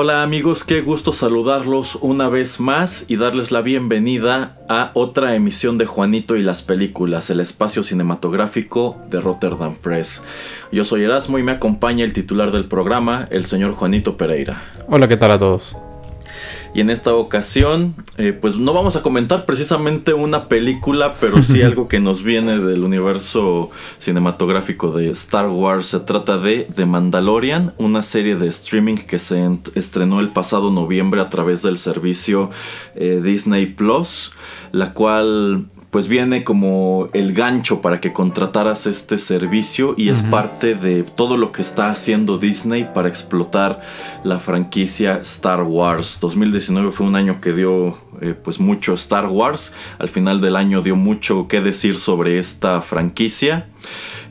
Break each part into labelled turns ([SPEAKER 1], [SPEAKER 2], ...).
[SPEAKER 1] Hola amigos, qué gusto saludarlos una vez más y darles la bienvenida a otra emisión de Juanito y las películas, el espacio cinematográfico de Rotterdam Press. Yo soy Erasmo y me acompaña el titular del programa, el señor Juanito Pereira.
[SPEAKER 2] Hola, ¿qué tal a todos?
[SPEAKER 1] Y en esta ocasión, eh, pues no vamos a comentar precisamente una película, pero sí algo que nos viene del universo cinematográfico de Star Wars. Se trata de The Mandalorian, una serie de streaming que se estrenó el pasado noviembre a través del servicio eh, Disney Plus, la cual pues viene como el gancho para que contrataras este servicio y es parte de todo lo que está haciendo Disney para explotar la franquicia Star Wars. 2019 fue un año que dio eh, pues mucho Star Wars, al final del año dio mucho que decir sobre esta franquicia.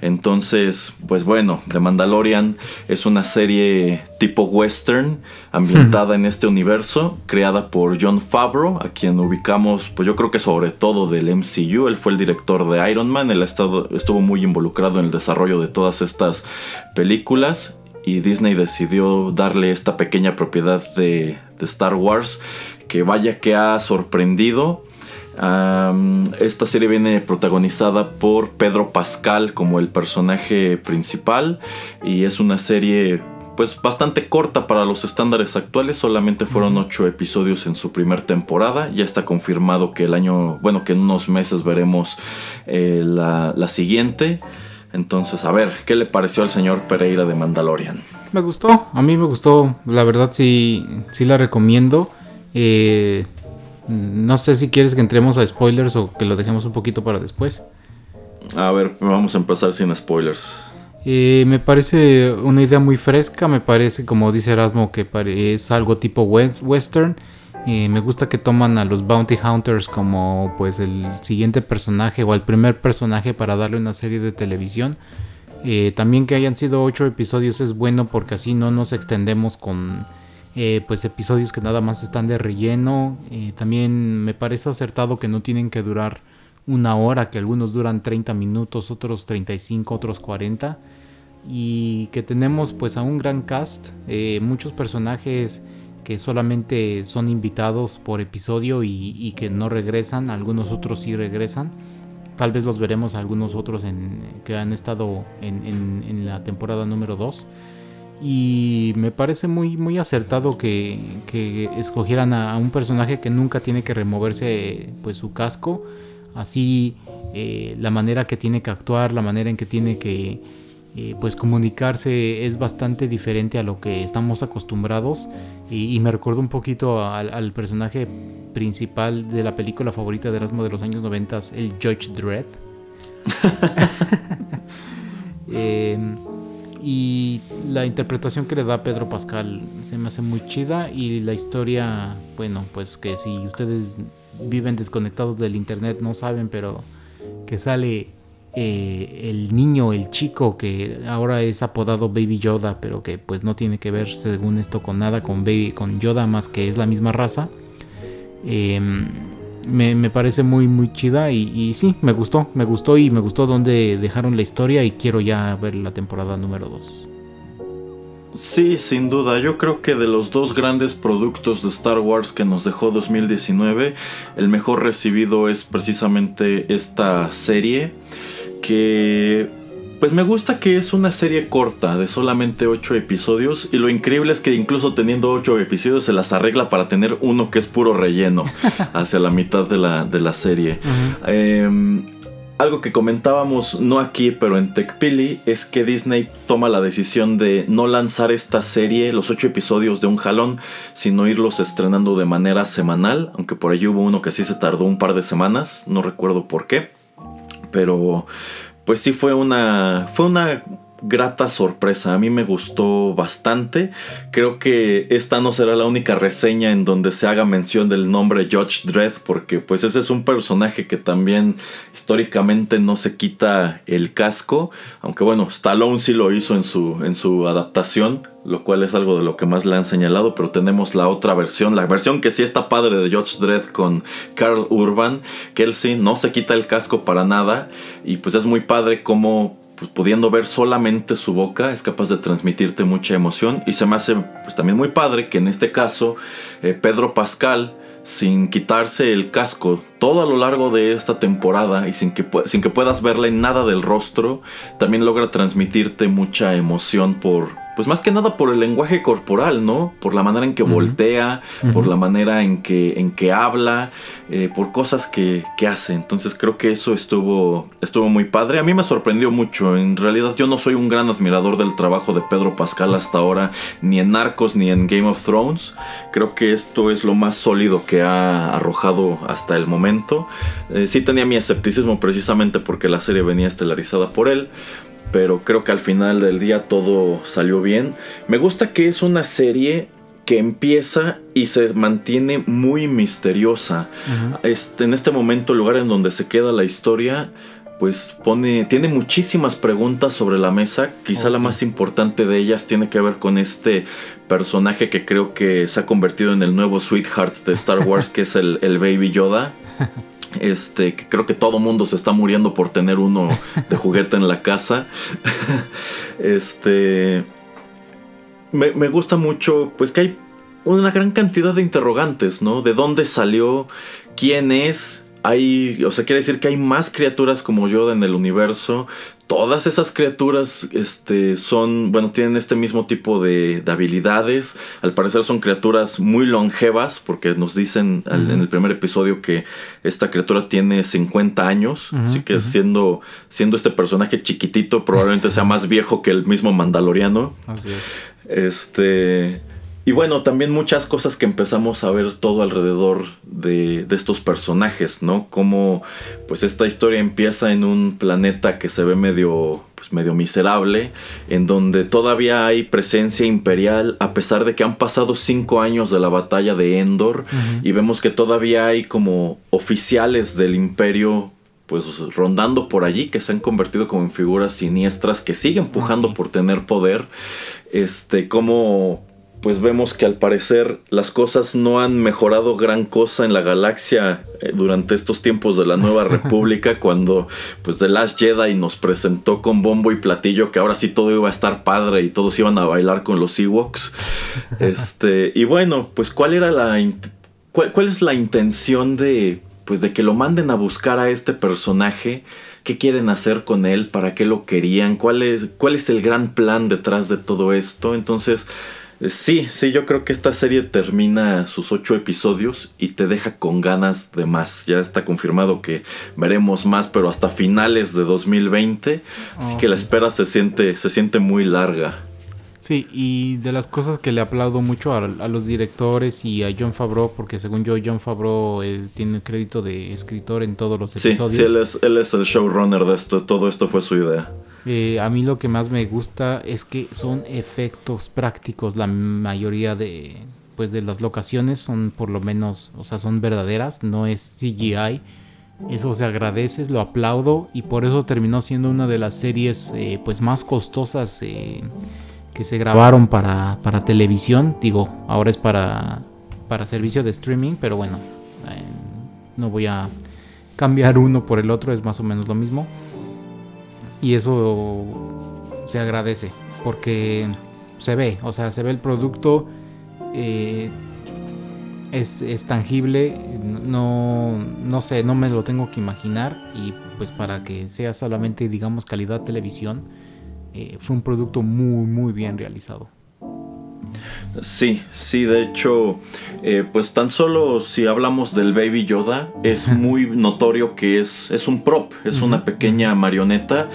[SPEAKER 1] Entonces, pues bueno, The Mandalorian es una serie tipo western ambientada en este universo, creada por John Favreau, a quien ubicamos, pues yo creo que sobre todo del MCU. Él fue el director de Iron Man, él estado, estuvo muy involucrado en el desarrollo de todas estas películas y Disney decidió darle esta pequeña propiedad de, de Star Wars que vaya que ha sorprendido esta serie viene protagonizada por Pedro Pascal como el personaje principal y es una serie pues bastante corta para los estándares actuales, solamente fueron ocho episodios en su primer temporada, ya está confirmado que el año, bueno, que en unos meses veremos eh, la, la siguiente. Entonces, a ver, ¿qué le pareció al señor Pereira de Mandalorian?
[SPEAKER 2] Me gustó, a mí me gustó, la verdad sí, sí la recomiendo. Eh, no sé si quieres que entremos a spoilers o que lo dejemos un poquito para después.
[SPEAKER 1] A ver, vamos a empezar sin spoilers.
[SPEAKER 2] Eh, me parece una idea muy fresca, me parece, como dice Erasmo, que es algo tipo western. Eh, me gusta que toman a los Bounty Hunters como pues el siguiente personaje o el primer personaje para darle una serie de televisión. Eh, también que hayan sido ocho episodios es bueno porque así no nos extendemos con eh, pues episodios que nada más están de relleno. Eh, también me parece acertado que no tienen que durar una hora, que algunos duran 30 minutos, otros 35, otros 40. Y que tenemos pues a un gran cast, eh, muchos personajes que solamente son invitados por episodio y, que no regresan, algunos otros sí regresan. Tal vez los veremos algunos otros que han estado en, en la temporada número 2. Y me parece muy, muy acertado que, escogieran a, un personaje que nunca tiene que removerse pues su casco. Así eh, la manera que tiene que actuar, la manera en que tiene que eh, pues comunicarse es bastante diferente a lo que estamos acostumbrados. Y, me recuerdo un poquito al, personaje principal de la película favorita de Erasmo de los años 90, el Judge Dredd. eh, y la interpretación que le da Pedro Pascal se me hace muy chida y la historia, bueno, pues que si ustedes viven desconectados del internet no saben, pero que sale eh, el niño, el chico que ahora es apodado Baby Yoda, pero que pues no tiene que ver según esto con nada con Baby, con Yoda más que es la misma raza. Eh, me, parece muy muy chida y, sí, me gustó, me gustó y me gustó donde dejaron la historia y quiero ya ver la temporada número 2.
[SPEAKER 1] Sí, sin duda, yo creo que de los dos grandes productos de Star Wars que nos dejó 2019, el mejor recibido es precisamente esta serie que Pues me gusta que es una serie corta de solamente 8 episodios y lo increíble es que incluso teniendo 8 episodios se las arregla para tener uno que es puro relleno hacia la mitad de la, de la serie. Em, algo que comentábamos no aquí pero en TechPili es que Disney toma la decisión de no lanzar esta serie, los 8 episodios de un jalón, sino irlos estrenando de manera semanal, aunque por ahí hubo uno que sí se tardó un par de semanas, no recuerdo por qué, pero pues sí fue una, fue una grata sorpresa. A mí me gustó bastante. Creo que esta no será la única reseña en donde se haga mención del nombre Judge Dredd, porque pues ese es un personaje que también históricamente no se quita el casco. Aunque bueno, Stallone sí lo hizo en su, en su adaptación, lo cual es algo de lo que más le han señalado, pero tenemos la otra versión, la versión que sí está padre de Judge Dredd con Carl Urban, que él sí no se quita el casco para nada y pues es muy padre como pues, pudiendo ver solamente su boca es capaz de transmitirte mucha emoción. Y se me hace pues también muy padre que en este caso eh, Pedro Pascal sin quitarse el casco todo a lo largo de esta temporada y sin que, sin que puedas verle nada del rostro, también logra transmitirte mucha emoción por, pues más que nada por el lenguaje corporal, ¿no? Por la manera en que voltea, por la manera en que, en que habla, eh, por cosas que, que, hace. Entonces creo que eso estuvo, estuvo muy padre. A mí me sorprendió mucho. En realidad yo no soy un gran admirador del trabajo de Pedro Pascal hasta ahora, ni en Narcos ni en Game of Thrones. Creo que esto es lo más sólido que ha arrojado hasta el momento. Eh, sí tenía mi escepticismo precisamente porque la serie venía estelarizada por él pero creo que al final del día todo salió bien. Me gusta que es una serie que empieza y se mantiene muy misteriosa. este, en este momento, el lugar en donde se queda la historia, pues pone, tiene muchísimas preguntas sobre la mesa. Quizá oh, la más importante de ellas tiene que ver con este personaje que creo que se ha convertido en el nuevo sweetheart de Star Wars, que es el, el Baby Yoda. Este, que creo que todo mundo se está muriendo por tener uno de juguete en la casa. este. Me, me, gusta mucho, pues que hay una gran cantidad de interrogantes, ¿no? ¿De dónde salió? ¿Quién es? Hay, o sea, quiere decir que hay más criaturas como Yoda en el universo todas esas criaturas este, son, bueno, tienen este mismo tipo de, habilidades. Al parecer son criaturas muy longevas, porque nos dicen en el primer episodio que esta criatura tiene 50 años. así que siendo, siendo este personaje chiquitito, probablemente sea más viejo que el mismo Mandaloriano. Así es. Este. Y bueno, también muchas cosas que empezamos a ver todo alrededor de, estos personajes, ¿no? Como pues esta historia empieza en un planeta que se ve medio, pues, medio miserable, en donde todavía hay presencia imperial, a pesar de que han pasado cinco años de la batalla de Endor, y vemos que todavía hay como oficiales del imperio pues rondando por allí que se han convertido como en figuras siniestras que siguen pujando ah, por tener poder. Este como pues vemos que al parecer las cosas no han mejorado gran cosa en la galaxia eh, durante estos tiempos de la Nueva República cuando pues The Last Jedi nos presentó con bombo y platillo que ahora sí todo iba a estar padre y todos iban a bailar con los Ewoks. Este, y bueno, pues cuál era la cuál, cuál es la intención de pues de que lo manden a buscar a este personaje qué quieren hacer con él, para qué lo querían, cuál es, cuál es el gran plan detrás de todo esto. Entonces, sí, sí, yo creo que esta serie termina sus ocho episodios y te deja con ganas de más. Ya está confirmado que veremos más, pero hasta finales de 2020. Así oh, que la espera se siente, se siente muy larga.
[SPEAKER 2] Sí, y de las cosas que le aplaudo mucho a, los directores y a John Favreau, porque según yo, John Favreau eh, tiene crédito de escritor en todos los episodios.
[SPEAKER 1] Sí, sí él, es, él es el showrunner de esto, todo esto fue su idea.
[SPEAKER 2] Eh, a mí lo que más me gusta es que son efectos prácticos. La mayoría de, pues, de las locaciones son por lo menos, o sea, son verdaderas, no es CGI. Eso se agradece, lo aplaudo y por eso terminó siendo una de las series eh, pues más costosas eh, que se grabaron para, para, televisión. Digo, ahora es para, para servicio de streaming, pero bueno, no voy a cambiar uno por el otro, es más o menos lo mismo. Y eso se agradece porque se ve, o sea, se ve el producto. Eh, es, es, tangible, no, no sé, no me lo tengo que imaginar y pues para que sea solamente digamos calidad televisión, eh, fue un producto muy muy bien realizado.
[SPEAKER 1] Sí, sí, de hecho, eh, pues tan solo si hablamos del Baby Yoda, es muy notorio que es, es un prop, es una pequeña marioneta,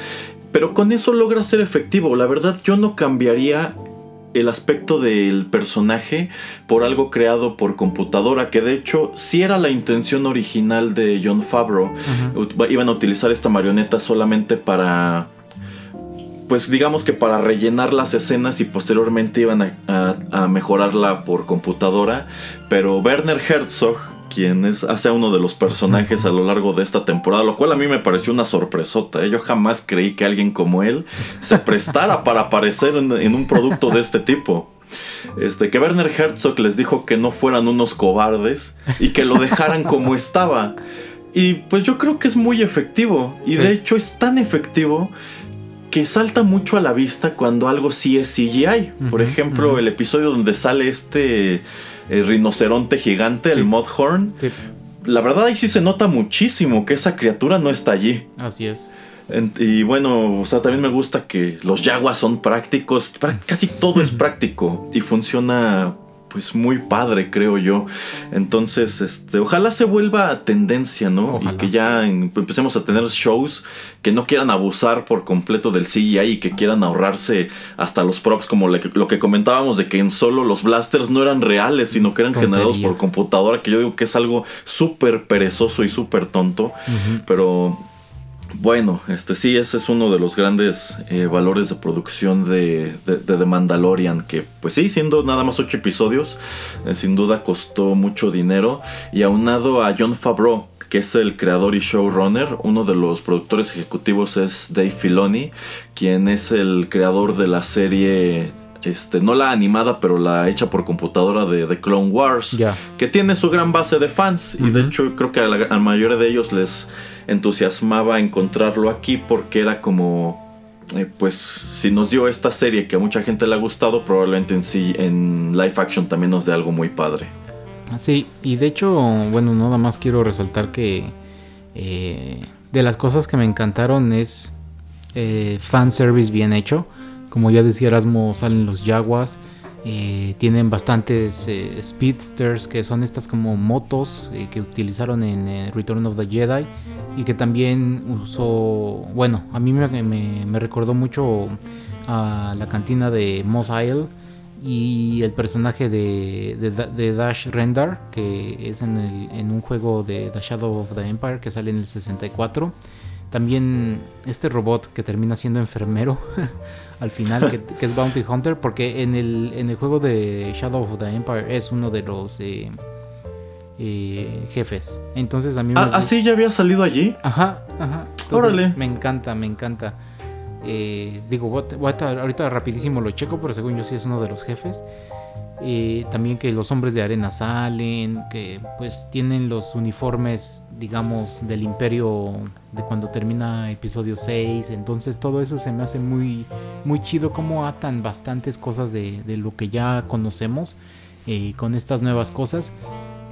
[SPEAKER 1] pero con eso logra ser efectivo. La verdad, yo no cambiaría el aspecto del personaje por algo creado por computadora, que de hecho sí era la intención original de John Favreau. Iban a utilizar esta marioneta solamente para pues digamos que para rellenar las escenas y posteriormente iban a, mejorarla por computadora, pero Werner Herzog, quien es, hace uno de los personajes a lo largo de esta temporada, lo cual a mí me pareció una sorpresota. ¿eh? Yo jamás creí que alguien como él se prestara para aparecer en, en un producto de este tipo. Este, que Werner Herzog les dijo que no fueran unos cobardes y que lo dejaran como estaba. Y pues yo creo que es muy efectivo. Y de hecho es tan efectivo que salta mucho a la vista cuando algo sí es CGI. Por ejemplo, el episodio donde sale este eh, rinoceronte gigante, el Mothhorn. La verdad ahí sí se nota muchísimo que esa criatura no está allí.
[SPEAKER 2] Así es.
[SPEAKER 1] Y bueno, o sea, también me gusta que los yaguas son prácticos. Casi todo es práctico y funciona pues muy padre, creo yo. Entonces, este, ojalá se vuelva tendencia, ¿no? Y que ya empecemos a tener shows que no quieran abusar por completo del CGI y que quieran ahorrarse hasta los props, como lo que comentábamos de que en solo los blasters no eran reales, sino que eran generados por computadora, que yo digo que es algo súper perezoso y súper tonto. Pero bueno, este sí, ese es uno de los grandes eh, valores de producción de, de, The Mandalorian, que pues sí, siendo nada más ocho episodios, eh, sin duda costó mucho dinero, y aunado a John Favreau, que es el creador y showrunner, uno de los productores ejecutivos es Dave Filoni, quien es el creador de la serie este, no la animada, pero la hecha por computadora de, The Clone Wars, que tiene su gran base de fans. Y de hecho, creo que a la, mayoría de ellos les entusiasmaba encontrarlo aquí porque era como. Eh, pues si nos dio esta serie que a mucha gente le ha gustado, probablemente en sí, en live action también nos dé algo muy padre.
[SPEAKER 2] Sí, y de hecho, bueno, nada más quiero resaltar que eh, de las cosas que me encantaron es eh, fan service bien hecho. Como ya decía Erasmo, salen los Jaguars. Eh, tienen bastantes speedsters que son estas como motos que utilizaron en Return of the Jedi y que también usó, bueno, a mí me, recordó mucho a la cantina de Moss Isle y el personaje de, Dash Rendar que es en, en, un juego de The Shadow of the Empire que sale en el 64 también este robot que termina siendo enfermero al final, que, es Bounty Hunter, porque en el, en el juego de Shadow of the Empire es uno de los eh, eh, jefes. Entonces a mí
[SPEAKER 1] me... Ah, ¿Ah, sí? ¿Ya había salido allí?
[SPEAKER 2] Ajá, ajá. Órale. Me encanta, me encanta. Eh, digo, ahorita rapidísimo lo checo, pero según yo sí es uno de los jefes. Eh, también que los hombres de arena salen, que pues tienen los uniformes, digamos, del imperio de cuando termina episodio 6. Entonces todo eso se me hace muy, muy chido como atan bastantes cosas de, lo que ya conocemos eh, con estas nuevas cosas.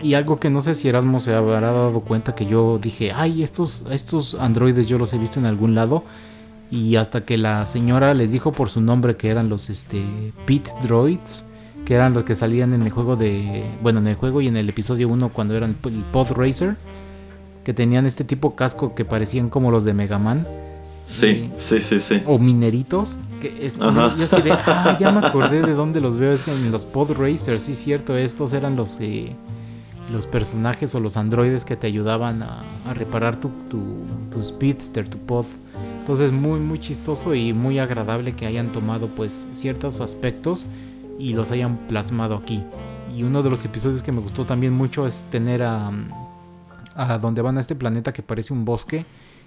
[SPEAKER 2] Y algo que no sé si Erasmo se habrá dado cuenta que yo dije, ay, estos, estos androides yo los he visto en algún lado. Y hasta que la señora les dijo por su nombre que eran los este, Pit Droids que eran los que salían en el juego de. Bueno, en el juego y en el episodio 1 cuando eran el Pod Racer, que tenían este tipo casco que parecían como los de Mega Man.
[SPEAKER 1] Sí, sí, sí, sí.
[SPEAKER 2] O mineritos. Que es, yo, así de, ah, ya me acordé de dónde los veo. Es que en los Pod Racers, sí, cierto, estos eran los, eh, los personajes o los androides que te ayudaban a, reparar tu, tu, tu, speedster, tu pod. Entonces, muy, muy chistoso y muy agradable que hayan tomado, pues, ciertos aspectos y los hayan plasmado aquí. Y uno de los episodios que me gustó también mucho es tener a, a donde van a este planeta que parece un bosque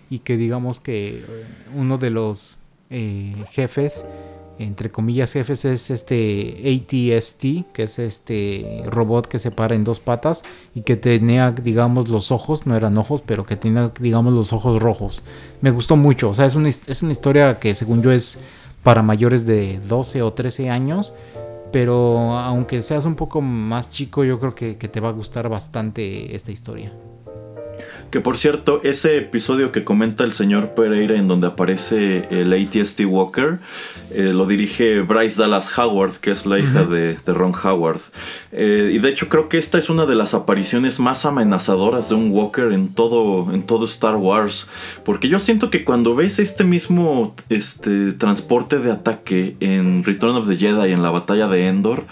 [SPEAKER 2] y que digamos que eh, uno de los eh, jefes, entre comillas jefes, es este ATST, que es este robot que se para en dos patas y que tenía, digamos, los ojos, no eran ojos, pero que tenía, digamos, los ojos rojos. Me gustó mucho, o sea, es una, es una historia que según yo es para mayores de 12 o 13 años Pero aunque seas un poco más chico, yo creo que, que te va a gustar bastante esta historia.
[SPEAKER 1] Que por cierto, ese episodio que comenta el señor Pereira en donde aparece el ATST Walker, eh, lo dirige Bryce Dallas Howard, que es la hija de, Ron Howard. Eh, y de hecho creo que esta es una de las apariciones más amenazadoras de un Walker en todo, en todo Star Wars. Porque yo siento que cuando ves este mismo este, transporte de ataque en Return of the Jedi, en la batalla de Endor,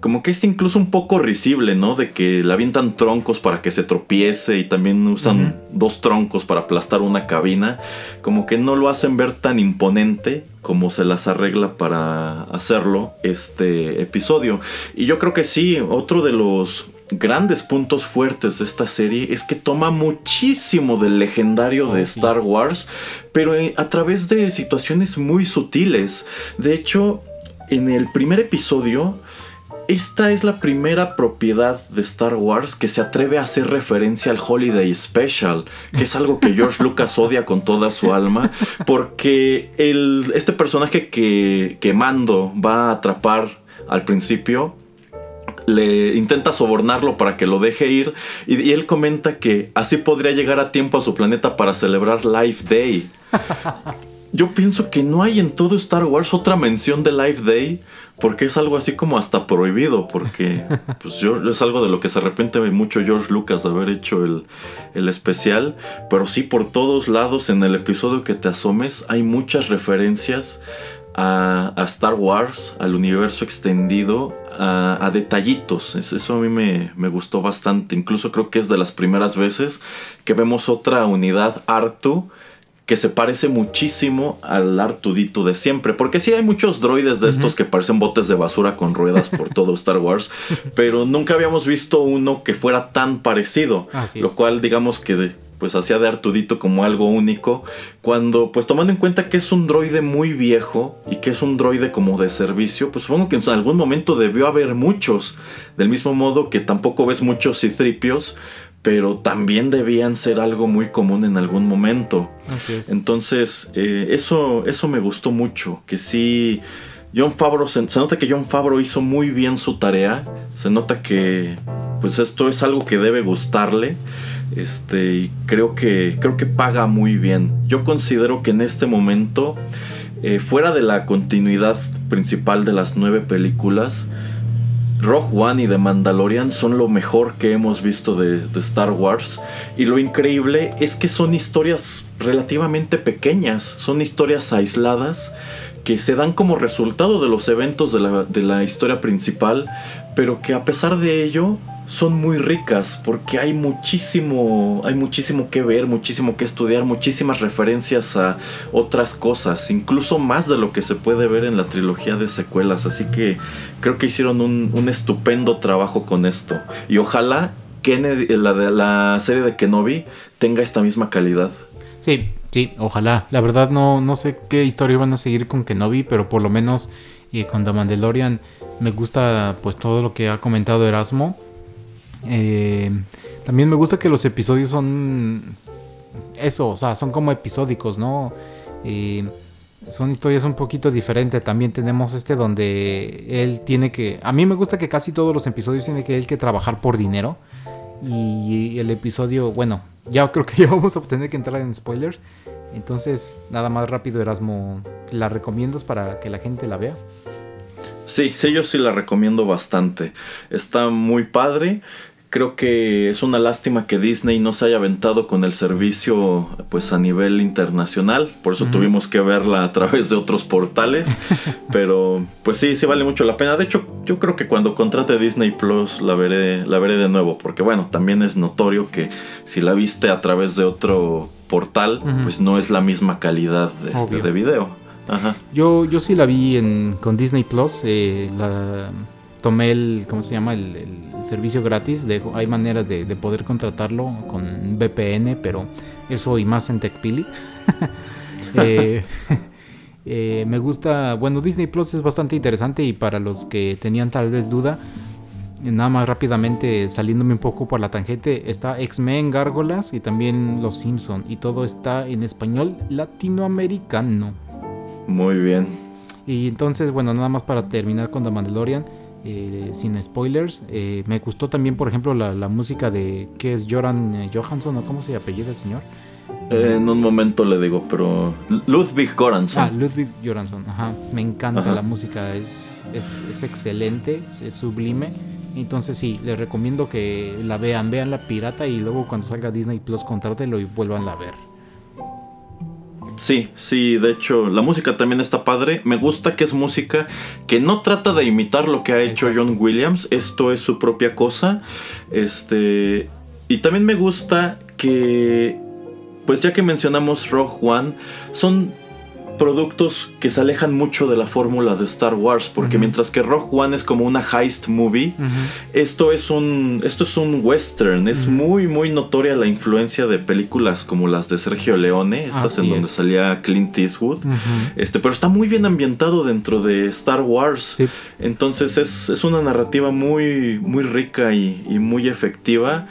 [SPEAKER 1] como que es incluso un poco risible, ¿no? De que le avientan troncos para que se tropiece y también usan dos troncos para aplastar una cabina. Como que no lo hacen ver tan imponente como se las arregla para hacerlo este episodio. Y yo creo que sí, otro de los grandes puntos fuertes de esta serie es que toma muchísimo del legendario de oh, Star Wars, pero eh, a través de situaciones muy sutiles. De hecho, en el primer episodio esta es la primera propiedad de Star Wars que se atreve a hacer referencia al Holiday Special, que es algo que George Lucas odia con toda su alma, porque el, este personaje que, que Mando va a atrapar al principio le intenta sobornarlo para que lo deje ir y, y, él comenta que así podría llegar a tiempo a su planeta para celebrar Life Day. Yo pienso que no hay en todo Star Wars otra mención de Life Day porque es algo así como hasta prohibido, porque pues yo, es algo de lo que se arrepiente mucho George Lucas de haber hecho el, el, especial, pero sí por todos lados en el episodio que te asomes hay muchas referencias a, Star Wars, al universo extendido, a, detallitos. Eso a mí me, me, gustó bastante, incluso creo que es de las primeras veces que vemos otra unidad Artu que se parece muchísimo al Artudito de siempre. Porque sí hay muchos droides de estos que parecen botes de basura con ruedas por todo Star Wars. pero nunca habíamos visto uno que fuera tan parecido. lo cual digamos que pues hacía de Artudito como algo único. Cuando pues tomando en cuenta que es un droide muy viejo y que es un droide como de servicio, pues supongo que en algún momento debió haber muchos. Del mismo modo que tampoco ves muchos citripios pero también debían ser algo muy común en algún momento. Así es. Entonces, eh, eso, eso me gustó mucho, que sí... John Favreau, se, nota que John Favreau hizo muy bien su tarea, se nota que pues esto es algo que debe gustarle. Este, y creo que, creo que paga muy bien. Yo considero que en este momento, eh, fuera de la continuidad principal de las nueve películas, Rogue One y The Mandalorian son lo mejor que hemos visto de, Star Wars. Y lo increíble es que son historias relativamente pequeñas, son historias aisladas que se dan como resultado de los eventos de la, de la historia principal, pero que a pesar de ello son muy ricas porque hay muchísimo, hay muchísimo que ver, muchísimo que estudiar, muchísimas referencias a otras cosas, incluso más de lo que se puede ver en la trilogía de secuelas. Así que creo que hicieron un, estupendo trabajo con esto. Y ojalá Kennedy, la, la serie de Kenobi tenga esta misma calidad.
[SPEAKER 2] Sí, sí, ojalá. La verdad no, no sé qué historia van a seguir con Kenobi, pero por lo menos y con The Mandalorian me gusta pues todo lo que ha comentado Erasmo eh, también me gusta que los episodios son eso, o sea, son como episódicos, ¿no? Eh, son historias un poquito diferentes. También tenemos este donde él tiene que... A mí me gusta que casi todos los episodios tiene que él que trabajar por dinero. Y el episodio, bueno, ya creo que ya vamos a tener que entrar en spoilers. Entonces, nada más rápido, Erasmo, ¿la recomiendas para que la gente la vea?
[SPEAKER 1] Sí, sí, yo sí la recomiendo bastante. Está muy padre. Creo que es una lástima que Disney no se haya aventado con el servicio pues a nivel internacional, por eso tuvimos que verla a través de otros portales, pero pues sí, sí vale mucho la pena. De hecho, yo creo que cuando contrate Disney Plus la veré la veré de nuevo, porque bueno, también es notorio que si la viste a través de otro portal, pues no es la misma calidad este, de video.
[SPEAKER 2] Yo, yo sí la vi en, con Disney Plus, eh, la tomé el, ¿cómo se llama? El, servicio gratis. De, hay maneras de, poder contratarlo con VPN, pero eso y más en TechPili. Eh, eh, me gusta, bueno, Disney Plus es bastante interesante y para los que tenían tal vez duda, nada más rápidamente saliéndome un poco por la tangente, está X-Men, Gárgolas y también Los Simpson y todo está en español latinoamericano.
[SPEAKER 1] Muy bien.
[SPEAKER 2] Y entonces, bueno, nada más para terminar con The Mandalorian, eh, sin spoilers. Eh, me gustó también, por ejemplo, la, la música de que es Joran Johansson, ¿o cómo se apellida el señor?
[SPEAKER 1] en un momento le digo, pero Ludwig Göransson.
[SPEAKER 2] Ah, Ludwig Göransson, ajá. Me encanta la música, es, es, es excelente, es, sublime. Entonces sí, les recomiendo que la vean, vean la pirata y luego cuando salga Disney Plus contrátelo y vuelvan a ver.
[SPEAKER 1] Sí, sí, de hecho, la música también está padre. Me gusta que es música que no trata de imitar lo que ha hecho John Williams. Esto es su propia cosa. Este. Y también me gusta que pues ya que mencionamos Rogue One, son productos que se alejan mucho de la fórmula de Star Wars, porque mientras que Rogue One es como una heist movie, esto es un esto es un western, es muy muy notoria la influencia de películas como las de Sergio Leone, estas en donde salía Clint Eastwood, este, pero está muy bien ambientado dentro de Star Wars, entonces es, una narrativa muy muy rica y, y muy efectiva.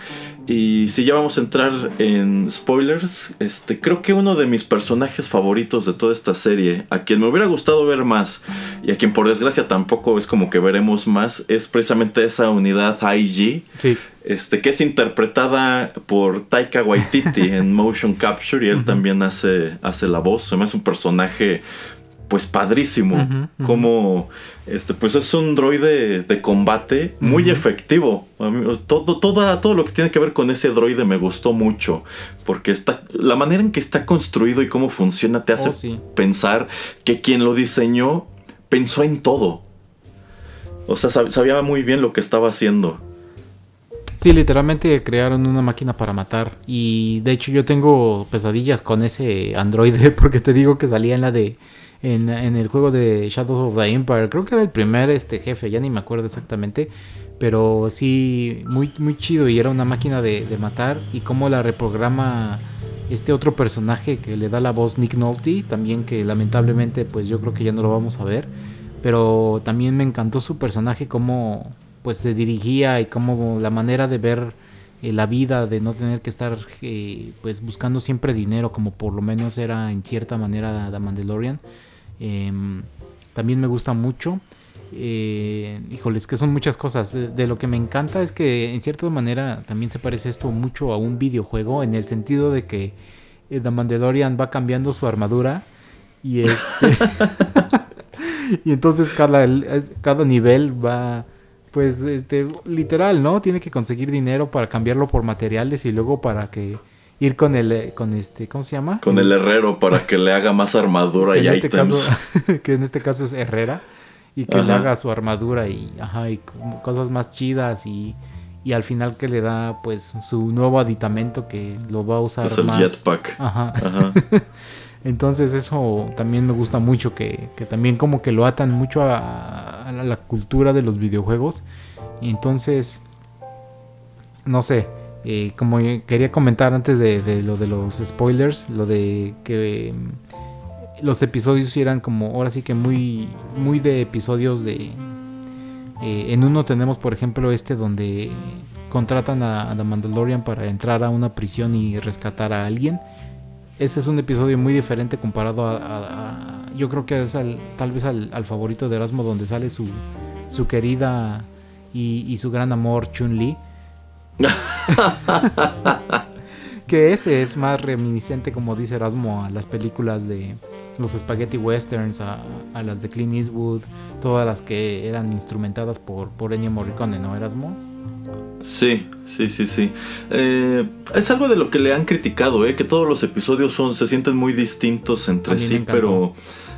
[SPEAKER 1] Y si ya vamos a entrar en spoilers, este, creo que uno de mis personajes favoritos de toda esta serie, a quien me hubiera gustado ver más, y a quien por desgracia tampoco es como que veremos más, es precisamente esa unidad IG. Este, que es interpretada por Taika Waititi en Motion Capture y él también hace, hace la voz. Se me hace un personaje pues padrísimo. Como este, pues es un droide de combate muy efectivo. todo, todo lo que tiene que ver con ese droide me gustó mucho. Porque está, la manera en que está construido y cómo funciona te hace oh, pensar que quien lo diseñó pensó en todo. O sea, sabía muy bien lo que estaba haciendo.
[SPEAKER 2] Sí, literalmente crearon una máquina para matar. Y de hecho yo tengo pesadillas con ese androide porque te digo que salía en la de en, el juego de Shadows of the Empire. Creo que era el primer este jefe, ya ni me acuerdo exactamente. Pero sí, muy, muy chido. Y era una máquina de, matar. Y cómo la reprograma este otro personaje que le da la voz Nick Nolte. También que lamentablemente pues yo creo que ya no lo vamos a ver. Pero también me encantó su personaje, cómo pues se dirigía y cómo la manera de ver eh, la vida, de no tener que estar eh, pues buscando siempre dinero, como por lo menos era en cierta manera The Mandalorian. Em, también me gusta mucho. Eh, híjoles, que son muchas cosas. De, lo que me encanta es que en cierta manera también se parece esto mucho a un videojuego, en el sentido de que The Mandalorian va cambiando su armadura y este... y entonces cada, cada nivel va pues este, literal, ¿no? Tiene que conseguir dinero para cambiarlo por materiales y luego para que ir con el eh, con este, ¿cómo se llama?
[SPEAKER 1] Con el herrero para que le haga más armadura y
[SPEAKER 2] este items. que en este caso es Herrera y que le haga su armadura y ajá, y cosas más chidas y, y al final que le da pues su nuevo aditamento que lo va a usar
[SPEAKER 1] es el jetpack.
[SPEAKER 2] Ajá. ajá. Entonces eso también me gusta mucho, que, también como que lo atan mucho a, la cultura de los videojuegos. Y entonces, no sé, eh, como quería comentar antes de, lo de los spoilers, lo de que mm, los episodios eran como, ahora sí que muy, muy de episodios de... Eh, en uno tenemos, por ejemplo, este donde contratan a, a The Mandalorian para entrar a una prisión y rescatar a alguien ese es un episodio muy diferente comparado a, yo creo que es tal vez al, favorito de Erasmo donde sale su, su querida y, su gran amor Chun-Li. que ese es más reminiscente, como dice Erasmo, a las películas de los spaghetti westerns, a, las de Clint Eastwood, todas las que eran instrumentadas por, por Ennio Morricone, ¿no, Erasmo?
[SPEAKER 1] Sí, sí, sí, sí. Eh, es algo de lo que le han criticado, ¿eh? que todos los episodios son, se sienten muy distintos entre sí, pero...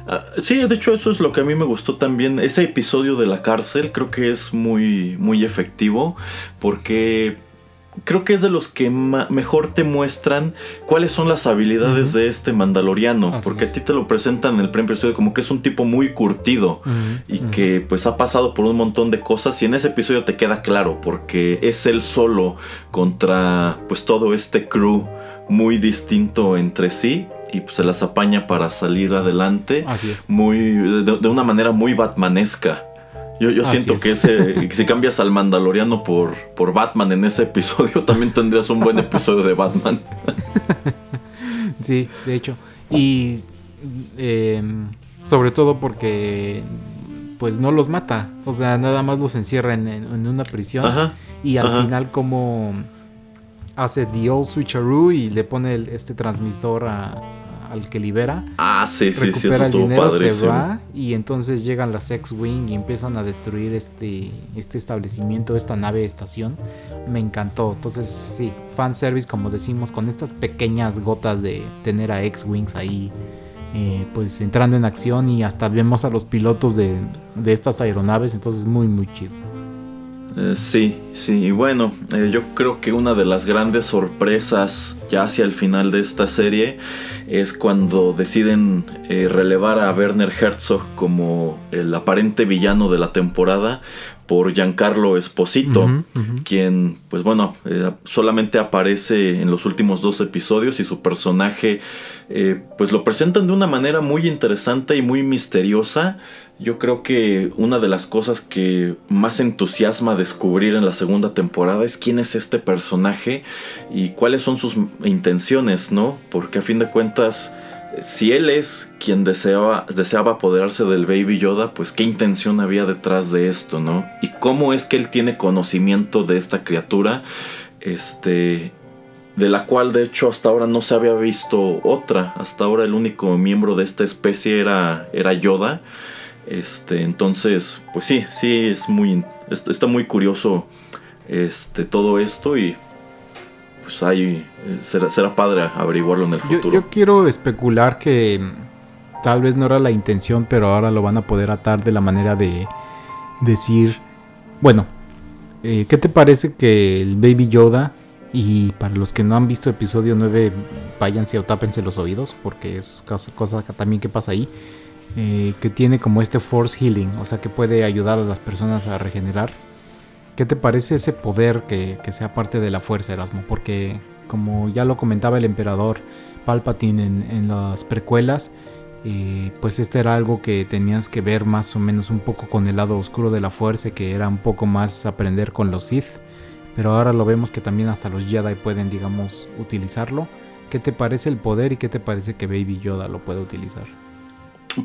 [SPEAKER 1] Ah, sí, de hecho eso es lo que a mí me gustó también. Ese episodio de la cárcel creo que es muy, muy efectivo porque creo que es de los que mejor te muestran cuáles son las habilidades de este mandaloriano, porque a ti te lo presentan en el primer episodio como que es un tipo muy curtido y que pues ha pasado por un montón de cosas y en ese episodio te queda claro porque es él solo contra pues todo este crew muy distinto entre sí y pues se las apaña para salir adelante muy de, una manera muy batmanesca yo, siento que ese, si cambias al Mandaloriano por, por Batman en ese episodio, también tendrías un buen episodio de Batman.
[SPEAKER 2] sí, de hecho. Y em, sobre todo porque pues no los mata. O sea, nada más los encierra en, una prisión. y al final como hace the old switcheroo y le pone este transmisor al que libera.
[SPEAKER 1] Ah, sí, sí, sí,
[SPEAKER 2] eso el dinero, se va y entonces llegan las X-Wing y empiezan a destruir este, este establecimiento, esta nave estación. Me encantó. Entonces, sí, fanservice, como decimos, con estas pequeñas gotas de tener a X-Wings ahí eh, pues entrando en acción y hasta vemos a los pilotos de, estas aeronaves, entonces muy muy chido.
[SPEAKER 1] Eh, sí, sí, y bueno, eh, yo creo que una de las grandes sorpresas ya hacia el final de esta serie es cuando deciden relevar a Werner Herzog como el aparente villano de la temporada por Giancarlo Esposito, quien, pues bueno, solamente aparece en los últimos dos episodios y su personaje eh, pues lo presentan de una manera muy interesante y muy misteriosa. Yo creo que una de las cosas que más entusiasma descubrir en la segunda temporada es quién es este personaje y cuáles son sus intenciones, ¿no? Porque a fin de cuentas, si él es quien deseaba, deseaba apoderarse del Baby Yoda, pues qué intención había detrás de esto, ¿no? Y cómo es que él tiene conocimiento de esta criatura. Este, de la cual de hecho hasta ahora no se había visto otra. Hasta ahora el único miembro de esta especie era, era Yoda. Este, entonces, pues sí, sí, es muy, está muy curioso este, todo esto y pues ahí eh, será, será padre averiguarlo en el futuro.
[SPEAKER 2] Yo, quiero especular que tal vez no era la intención, pero ahora lo van a poder atar de la manera de decir, bueno, eh, ¿qué te parece que el Baby Yoda y para los que no han visto episodio 9, váyanse o tápense los oídos, porque es cosa, también que pasa ahí. Eh, que tiene como este force healing, o sea que puede ayudar a las personas a regenerar. ¿Qué te parece ese poder que, sea parte de la fuerza, Erasmo? Porque como ya lo comentaba el emperador Palpatine en, las precuelas, eh, pues este era algo que tenías que ver más o menos un poco con el lado oscuro de la fuerza, que era un poco más aprender con los Sith pero ahora lo vemos que también hasta los Jedi pueden, digamos, utilizarlo. ¿Qué te parece el poder y qué te parece que Baby Yoda lo puede utilizar?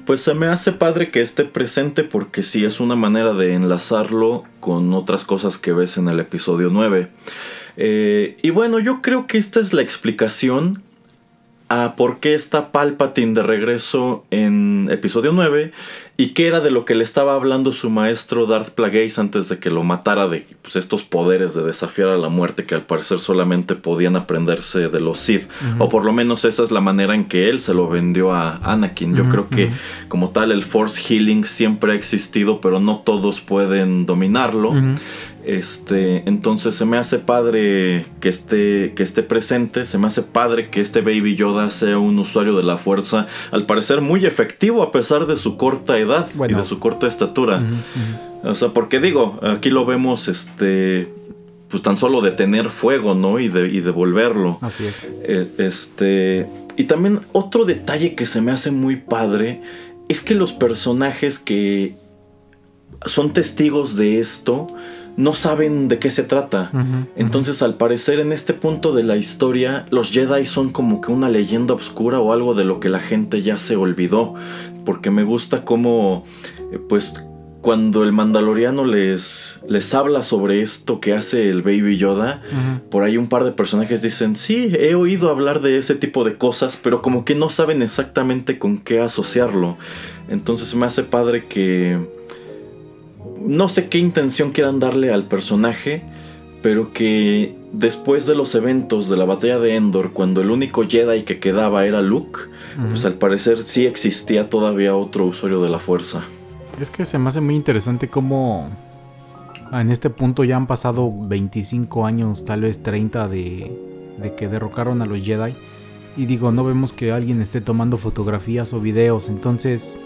[SPEAKER 1] Pues se me hace padre que esté presente porque sí es una manera de enlazarlo con otras cosas que ves en el episodio 9. Eh, y bueno, yo creo que esta es la explicación a por qué está Palpatine de regreso en episodio 9 y qué era de lo que le estaba hablando su maestro Darth Plagueis antes de que lo matara de pues, estos poderes de desafiar a la muerte que al parecer solamente podían aprenderse de los Sith. O por lo menos esa es la manera en que él se lo vendió a Anakin. Yo creo que como tal el Force Healing siempre ha existido pero no todos pueden dominarlo este, entonces se me hace padre que esté, que esté presente, se me hace padre que este Baby Yoda sea un usuario de la fuerza, al parecer muy efectivo a pesar de su corta edad y de su corta estatura. O sea, porque digo, aquí lo vemos, este, pues tan solo de tener fuego, ¿no? Y de, y devolverlo.
[SPEAKER 2] Así es.
[SPEAKER 1] Eh, este, y también otro detalle que se me hace muy padre es que los personajes que son testigos de esto, no saben de qué se trata. Entonces, al parecer, en este punto de la historia, los Jedi son como que una leyenda oscura o algo de lo que la gente ya se olvidó. Porque me gusta cómo, eh, pues, cuando el mandaloriano les, les habla sobre esto que hace el Baby Yoda, por ahí un par de personajes dicen, sí, he oído hablar de ese tipo de cosas, pero como que no saben exactamente con qué asociarlo. Entonces me hace padre que no sé qué intención quieran darle al personaje, pero que después de los eventos de la batalla de Endor, cuando el único Jedi que quedaba era Luke, pues al parecer sí existía todavía otro usuario de la fuerza.
[SPEAKER 2] Es que se me hace muy interesante cómo en este punto ya han pasado 25 años, tal vez 30 de, de que derrocaron a los Jedi. Y digo, no vemos que alguien esté tomando fotografías o videos, entonces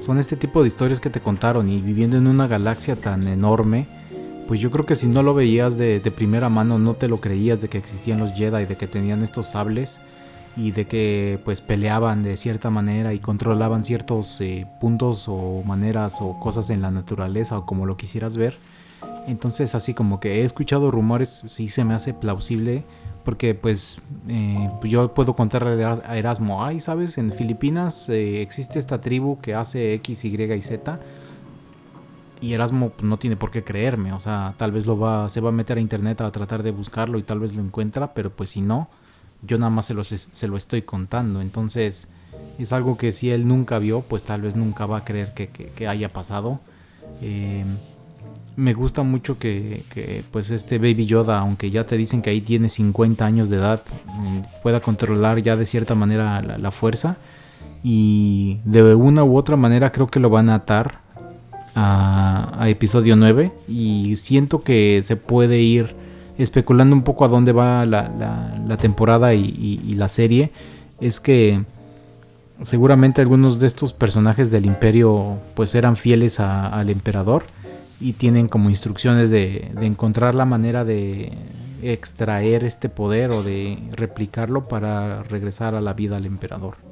[SPEAKER 2] son este tipo de historias que te contaron y viviendo en una galaxia tan enorme, pues yo creo que si no lo veías de, primera mano no te lo creías de que existían los Jedi, de que tenían estos sables y de que pues peleaban de cierta manera y controlaban ciertos eh, puntos o maneras o cosas en la naturaleza o como lo quisieras ver. Entonces así como que he escuchado rumores, sí se me hace plausible porque pues eh, yo puedo contarle a Erasmo, ay, ¿sabes? En Filipinas eh, existe esta tribu que hace X, Y y Z. y Erasmo no tiene por qué creerme, o sea, tal vez lo va, se va a meter a internet a tratar de buscarlo y tal vez lo encuentra, pero pues si no, yo nada más se lo, se lo estoy contando, entonces es algo que si él nunca vio, pues tal vez nunca va a creer que, haya pasado. Eh, me gusta mucho que, pues este Baby Yoda, aunque ya te dicen que ahí tiene 50 años de edad, mm, pueda controlar ya de cierta manera la fuerza. Y de una u otra manera creo que lo van a atar a, episodio 9 y siento que se puede ir especulando un poco a dónde va la, temporada y, la serie. Es que seguramente algunos de estos personajes del imperio pues eran fieles al emperador y tienen como instrucciones de, encontrar la manera de extraer este poder o de replicarlo para regresar a la vida al emperador.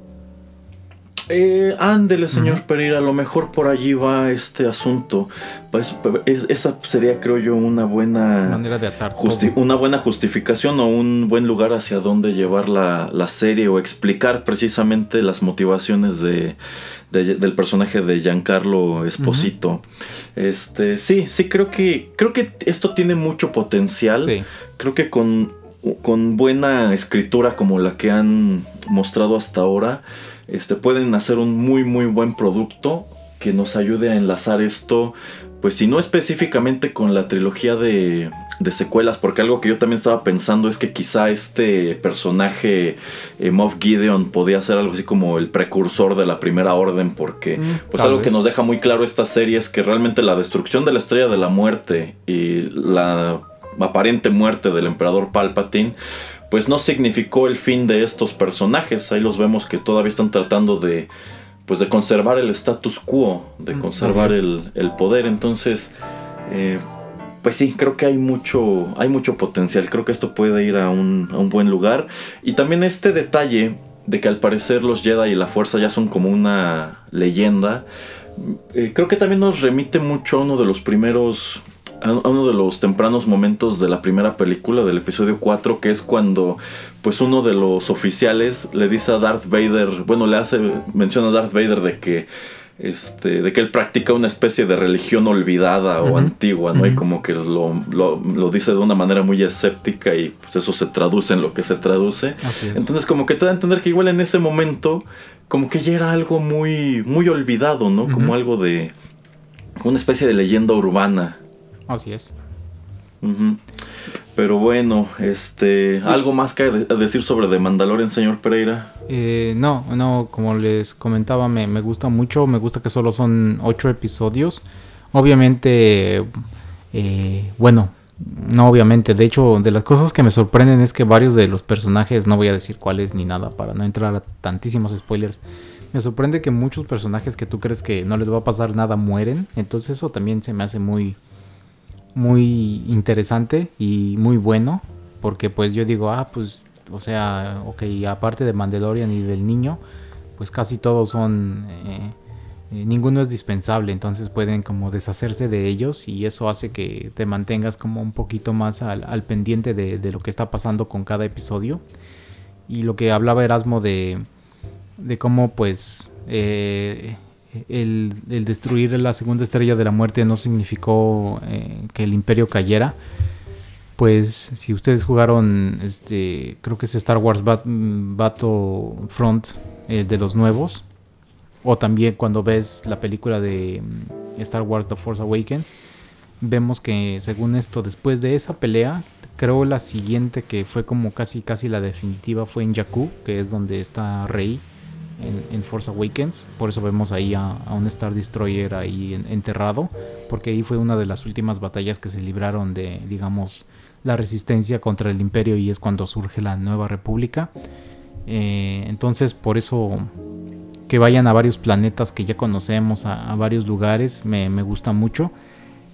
[SPEAKER 1] Eh, ándele, señor Pereira, a lo mejor por allí va este asunto. Pues, esa sería, creo yo, una buena
[SPEAKER 2] manera de atar
[SPEAKER 1] una buena justificación o un buen lugar hacia donde llevar la, serie o explicar precisamente las motivaciones de, del personaje de Giancarlo Esposito. Este, sí, sí, creo que creo que esto tiene mucho potencial. Creo que con, con buena escritura como la que han mostrado hasta ahora este, pueden hacer un muy muy buen producto que nos ayude a enlazar esto, pues si no específicamente con la trilogía de, secuelas, porque algo que yo también estaba pensando es que quizá este personaje eh, Moff Gideon podía ser algo así como el precursor de la primera orden, porque mm, pues algo que nos deja muy claro esta serie es que realmente la destrucción de la estrella de la muerte y la aparente muerte del emperador Palpatine pues no significó el fin de estos personajes. Ahí los vemos que todavía están tratando de, pues de conservar el status quo, de mm, conservar el, poder. Entonces, eh, pues sí, creo que hay mucho, hay mucho potencial. Creo que esto puede ir a un, a un buen lugar. Y también este detalle de que al parecer los Jedi y la Fuerza ya son como una leyenda. Eh, creo que también nos remite mucho a uno de los primeros a uno de los tempranos momentos de la primera película, del episodio 4, que es cuando pues uno de los oficiales le dice a Darth Vader, bueno, le hace mención a Darth Vader de que este, de que él practica una especie de religión olvidada o antigua, ¿no? Y como que lo, lo, dice de una manera muy escéptica y pues eso se traduce en lo que se traduce. Entonces como que te da a entender que igual en ese momento como que ya era algo muy, muy olvidado, ¿no? Como algo de... una especie de leyenda urbana.
[SPEAKER 2] Así es.
[SPEAKER 1] Pero bueno, este, ¿algo más que decir sobre The Mandalorian, señor Pereira?
[SPEAKER 2] Eh, no, no, como les comentaba, me, gusta mucho, me gusta que solo son ocho episodios. Obviamente, eh, bueno, no obviamente, de hecho, de las cosas que me sorprenden es que varios de los personajes, no voy a decir cuáles ni nada para no entrar a tantísimos spoilers, me sorprende que muchos personajes que tú crees que no les va a pasar nada mueren, entonces eso también se me hace muy muy interesante y muy bueno, porque pues yo digo, ah, pues, o sea, ok, aparte de Mandalorian y del niño, pues casi todos son, eh, eh, ninguno es dispensable, entonces pueden como deshacerse de ellos y eso hace que te mantengas como un poquito más al, pendiente de, lo que está pasando con cada episodio. Y lo que hablaba Erasmo de, de cómo pues... Eh, el, destruir la segunda estrella de la muerte no significó eh, que el imperio cayera. Pues si ustedes jugaron, este, creo que es Star Wars Battlefront eh, de los nuevos, o también cuando ves la película de mm, Star Wars The Force Awakens, vemos que según esto, después de esa pelea, creo la siguiente que fue como casi casi la definitiva fue en Jakku, que es donde está Rey en, Force Awakens. Por eso vemos ahí a, un Star Destroyer ahí enterrado. Porque ahí fue una de las últimas batallas que se libraron de, digamos, la resistencia contra el imperio y es cuando surge la nueva república. Eh, entonces por eso que vayan a varios planetas que ya conocemos, a, varios lugares, me, gusta mucho.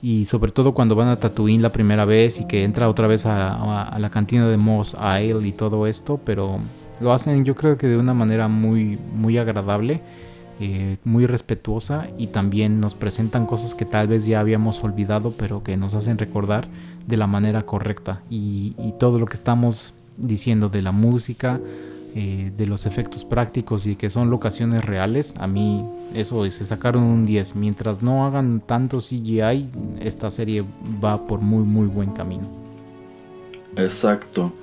[SPEAKER 2] Y sobre todo cuando van a Tatooine la primera vez y que entra otra vez a, a la cantina de Moss Isle y todo esto, pero lo hacen yo creo que de una manera muy, muy agradable, eh, muy respetuosa y también nos presentan cosas que tal vez ya habíamos olvidado pero que nos hacen recordar de la manera correcta y, todo lo que estamos diciendo de la música, eh, de los efectos prácticos y que son locaciones reales, a mí eso es, se sacaron un 10. Mientras no hagan tanto CGI, esta serie va por muy muy buen camino.
[SPEAKER 1] Exacto.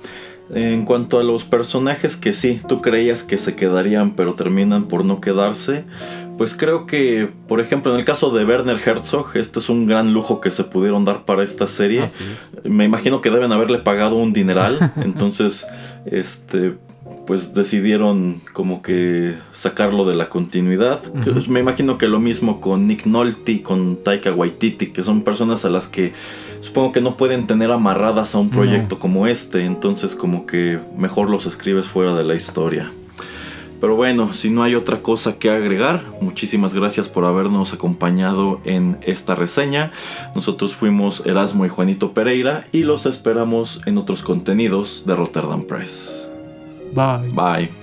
[SPEAKER 1] En cuanto a los personajes que sí, tú creías que se quedarían pero terminan por no quedarse, pues creo que, por ejemplo, en el caso de Werner Herzog, este es un gran lujo que se pudieron dar para esta serie. Me imagino que deben haberle pagado un dineral, entonces, este, pues decidieron como que sacarlo de la continuidad. Me imagino que lo mismo con Nick Nolte, con Taika Waititi, que son personas a las que supongo que no pueden tener amarradas a un proyecto como este, entonces como que mejor los escribes fuera de la historia. Pero bueno, si no hay otra cosa que agregar, muchísimas gracias por habernos acompañado en esta reseña. Nosotros fuimos Erasmo y Juanito Pereira y los esperamos en otros contenidos de Rotterdam Press.
[SPEAKER 2] Bye.
[SPEAKER 1] Bye.